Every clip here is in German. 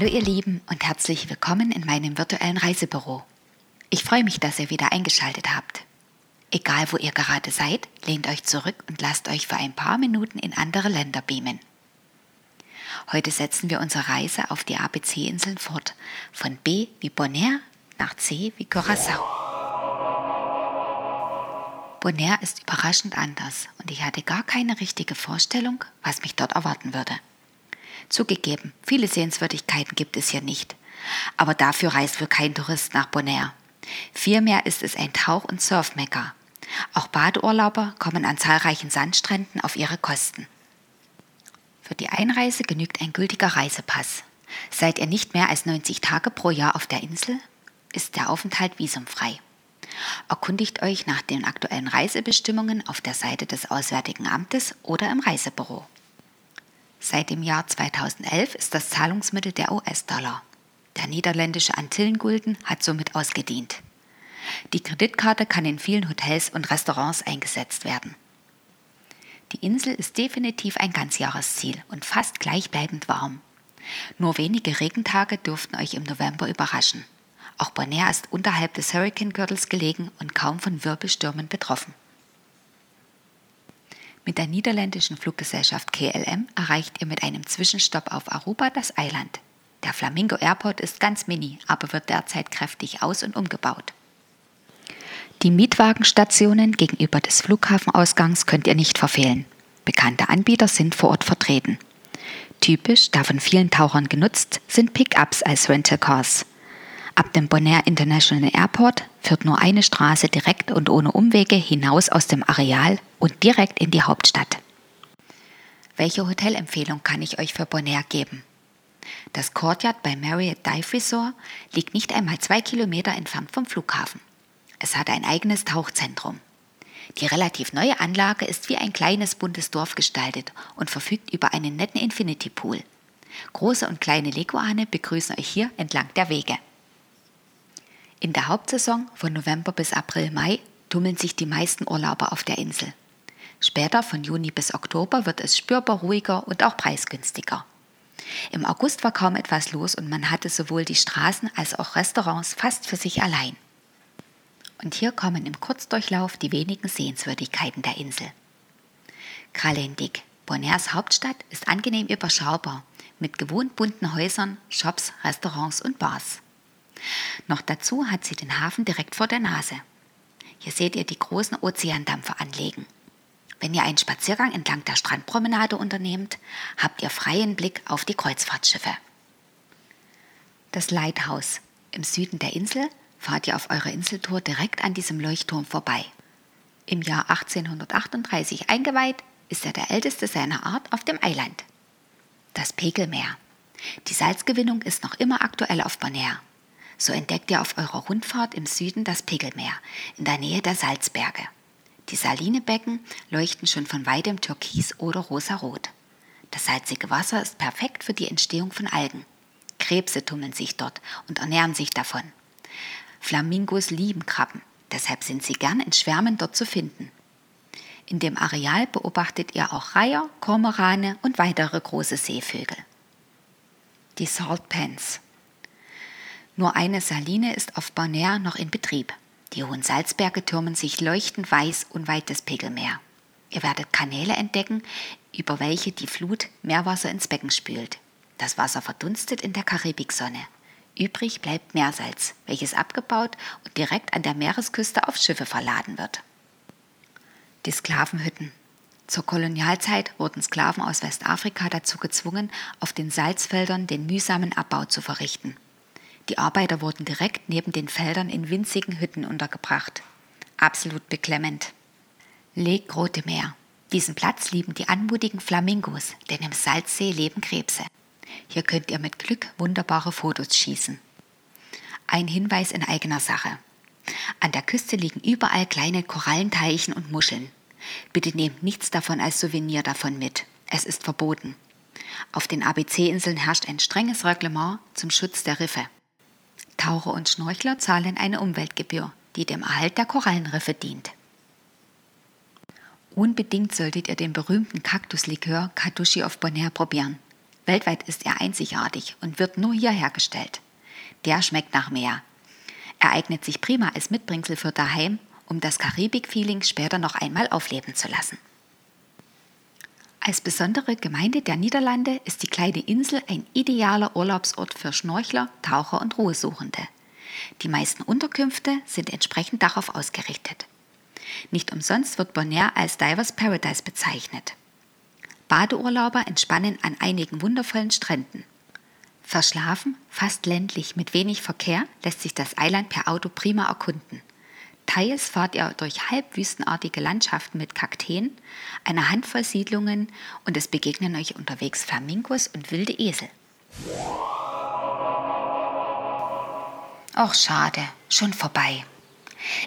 Hallo ihr Lieben und herzlich willkommen in meinem virtuellen Reisebüro. Ich freue mich, dass ihr wieder eingeschaltet habt. Egal wo ihr gerade seid, lehnt euch zurück und lasst euch für ein paar Minuten in andere Länder beamen. Heute setzen wir unsere Reise auf die ABC-Inseln fort, von B wie Bonaire nach C wie Curaçao. Bonaire ist überraschend anders und ich hatte gar keine richtige Vorstellung, was mich dort erwarten würde. Zugegeben, viele Sehenswürdigkeiten gibt es hier nicht. Aber dafür reist wohl kein Tourist nach Bonaire. Vielmehr ist es ein Tauch- und Surfmecker. Auch Badeurlauber kommen an zahlreichen Sandstränden auf ihre Kosten. Für die Einreise genügt ein gültiger Reisepass. Seid ihr nicht mehr als 90 Tage pro Jahr auf der Insel, ist der Aufenthalt visumfrei. Erkundigt euch nach den aktuellen Reisebestimmungen auf der Seite des Auswärtigen Amtes oder im Reisebüro. Seit dem Jahr 2011 ist das Zahlungsmittel der US-Dollar. Der niederländische Antillengulden hat somit ausgedient. Die Kreditkarte kann in vielen Hotels und Restaurants eingesetzt werden. Die Insel ist definitiv ein Ganzjahresziel und fast gleichbleibend warm. Nur wenige Regentage dürften euch im November überraschen. Auch Bonaire ist unterhalb des Hurricane-Gürtels gelegen und kaum von Wirbelstürmen betroffen. Mit der niederländischen Fluggesellschaft KLM erreicht ihr mit einem Zwischenstopp auf Aruba das Eiland. Der Flamingo Airport ist ganz mini, aber wird derzeit kräftig aus- und umgebaut. Die Mietwagenstationen gegenüber des Flughafenausgangs könnt ihr nicht verfehlen. Bekannte Anbieter sind vor Ort vertreten. Typisch, da von vielen Tauchern genutzt, sind Pickups als Rental Cars. Ab dem Bonaire International Airport führt nur eine Straße direkt und ohne Umwege hinaus aus dem Areal und direkt in die Hauptstadt. Welche Hotelempfehlung kann ich euch für Bonaire geben? Das Courtyard bei Marriott Dive Resort liegt nicht einmal zwei Kilometer entfernt vom Flughafen. Es hat ein eigenes Tauchzentrum. Die relativ neue Anlage ist wie ein kleines buntes Dorf gestaltet und verfügt über einen netten Infinity Pool. Große und kleine Leguane begrüßen euch hier entlang der Wege. In der Hauptsaison von November bis April, Mai tummeln sich die meisten Urlauber auf der Insel. Später von Juni bis Oktober wird es spürbar ruhiger und auch preisgünstiger. Im August war kaum etwas los und man hatte sowohl die Straßen als auch Restaurants fast für sich allein. Und hier kommen im Kurzdurchlauf die wenigen Sehenswürdigkeiten der Insel. Kralendik, Bonairs Hauptstadt, ist angenehm überschaubar, mit gewohnt bunten Häusern, Shops, Restaurants und Bars. Noch dazu hat sie den Hafen direkt vor der Nase. Hier seht ihr die großen Ozeandampfer anlegen. Wenn ihr einen Spaziergang entlang der Strandpromenade unternehmt, habt ihr freien Blick auf die Kreuzfahrtschiffe. Das Lighthouse im Süden der Insel fahrt ihr auf eurer Inseltour direkt an diesem Leuchtturm vorbei. Im Jahr 1838 eingeweiht, ist er der älteste seiner Art auf dem Eiland. Das Pegelmeer. Die Salzgewinnung ist noch immer aktuell auf Bonaire. So entdeckt ihr auf eurer Rundfahrt im Süden das Pegelmeer in der Nähe der Salzberge. Die Salinebecken leuchten schon von weitem türkis oder rosarot. Das salzige Wasser ist perfekt für die Entstehung von Algen. Krebse tummeln sich dort und ernähren sich davon. Flamingos lieben Krabben, deshalb sind sie gern in Schwärmen dort zu finden. In dem Areal beobachtet ihr auch Reiher, Kormorane und weitere große Seevögel. Die Salt Pans. Nur eine Saline ist auf Bonaire noch in Betrieb. Die hohen Salzberge türmen sich leuchtend weiß unweit des Pegelmeer. Ihr werdet Kanäle entdecken, über welche die Flut Meerwasser ins Becken spült. Das Wasser verdunstet in der Karibiksonne. Übrig bleibt Meersalz, welches abgebaut und direkt an der Meeresküste auf Schiffe verladen wird. Die Sklavenhütten. Zur Kolonialzeit wurden Sklaven aus Westafrika dazu gezwungen, auf den Salzfeldern den mühsamen Abbau zu verrichten. Die Arbeiter wurden direkt neben den Feldern in winzigen Hütten untergebracht. Absolut beklemmend. Lake Grote Meer. Diesen Platz lieben die anmutigen Flamingos, denn im Salzsee leben Krebse. Hier könnt ihr mit Glück wunderbare Fotos schießen. Ein Hinweis in eigener Sache. An der Küste liegen überall kleine Korallenteichen und Muscheln. Bitte nehmt nichts davon als Souvenir davon mit. Es ist verboten. Auf den ABC-Inseln herrscht ein strenges Reglement zum Schutz der Riffe. Taucher und Schnorchler zahlen eine Umweltgebühr, die dem Erhalt der Korallenriffe dient. Unbedingt solltet ihr den berühmten Kaktuslikör Katushi of Bonaire probieren. Weltweit ist er einzigartig und wird nur hier hergestellt. Der schmeckt nach Meer. Er eignet sich prima als Mitbringsel für daheim, um das Karibik-Feeling später noch einmal aufleben zu lassen. Als besondere Gemeinde der Niederlande ist die kleine Insel ein idealer Urlaubsort für Schnorchler, Taucher und Ruhesuchende. Die meisten Unterkünfte sind entsprechend darauf ausgerichtet. Nicht umsonst wird Bonaire als Divers Paradise bezeichnet. Badeurlauber entspannen an einigen wundervollen Stränden. Verschlafen, fast ländlich mit wenig Verkehr, lässt sich das Eiland per Auto prima erkunden. Teils fahrt ihr durch halbwüstenartige Landschaften mit Kakteen, einer Handvoll Siedlungen und es begegnen euch unterwegs Flamingos und wilde Esel. Och, schade, schon vorbei.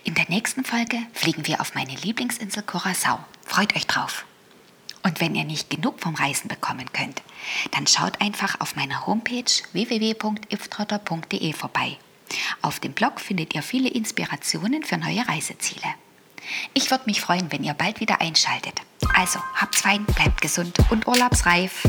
In der nächsten Folge fliegen wir auf meine Lieblingsinsel Curacao. Freut euch drauf. Und wenn ihr nicht genug vom Reisen bekommen könnt, dann schaut einfach auf meiner Homepage www.iftrotter.de vorbei. Auf dem Blog findet ihr viele Inspirationen für neue Reiseziele. Ich würde mich freuen, wenn ihr bald wieder einschaltet. Also, habt's fein, bleibt gesund und urlaubsreif.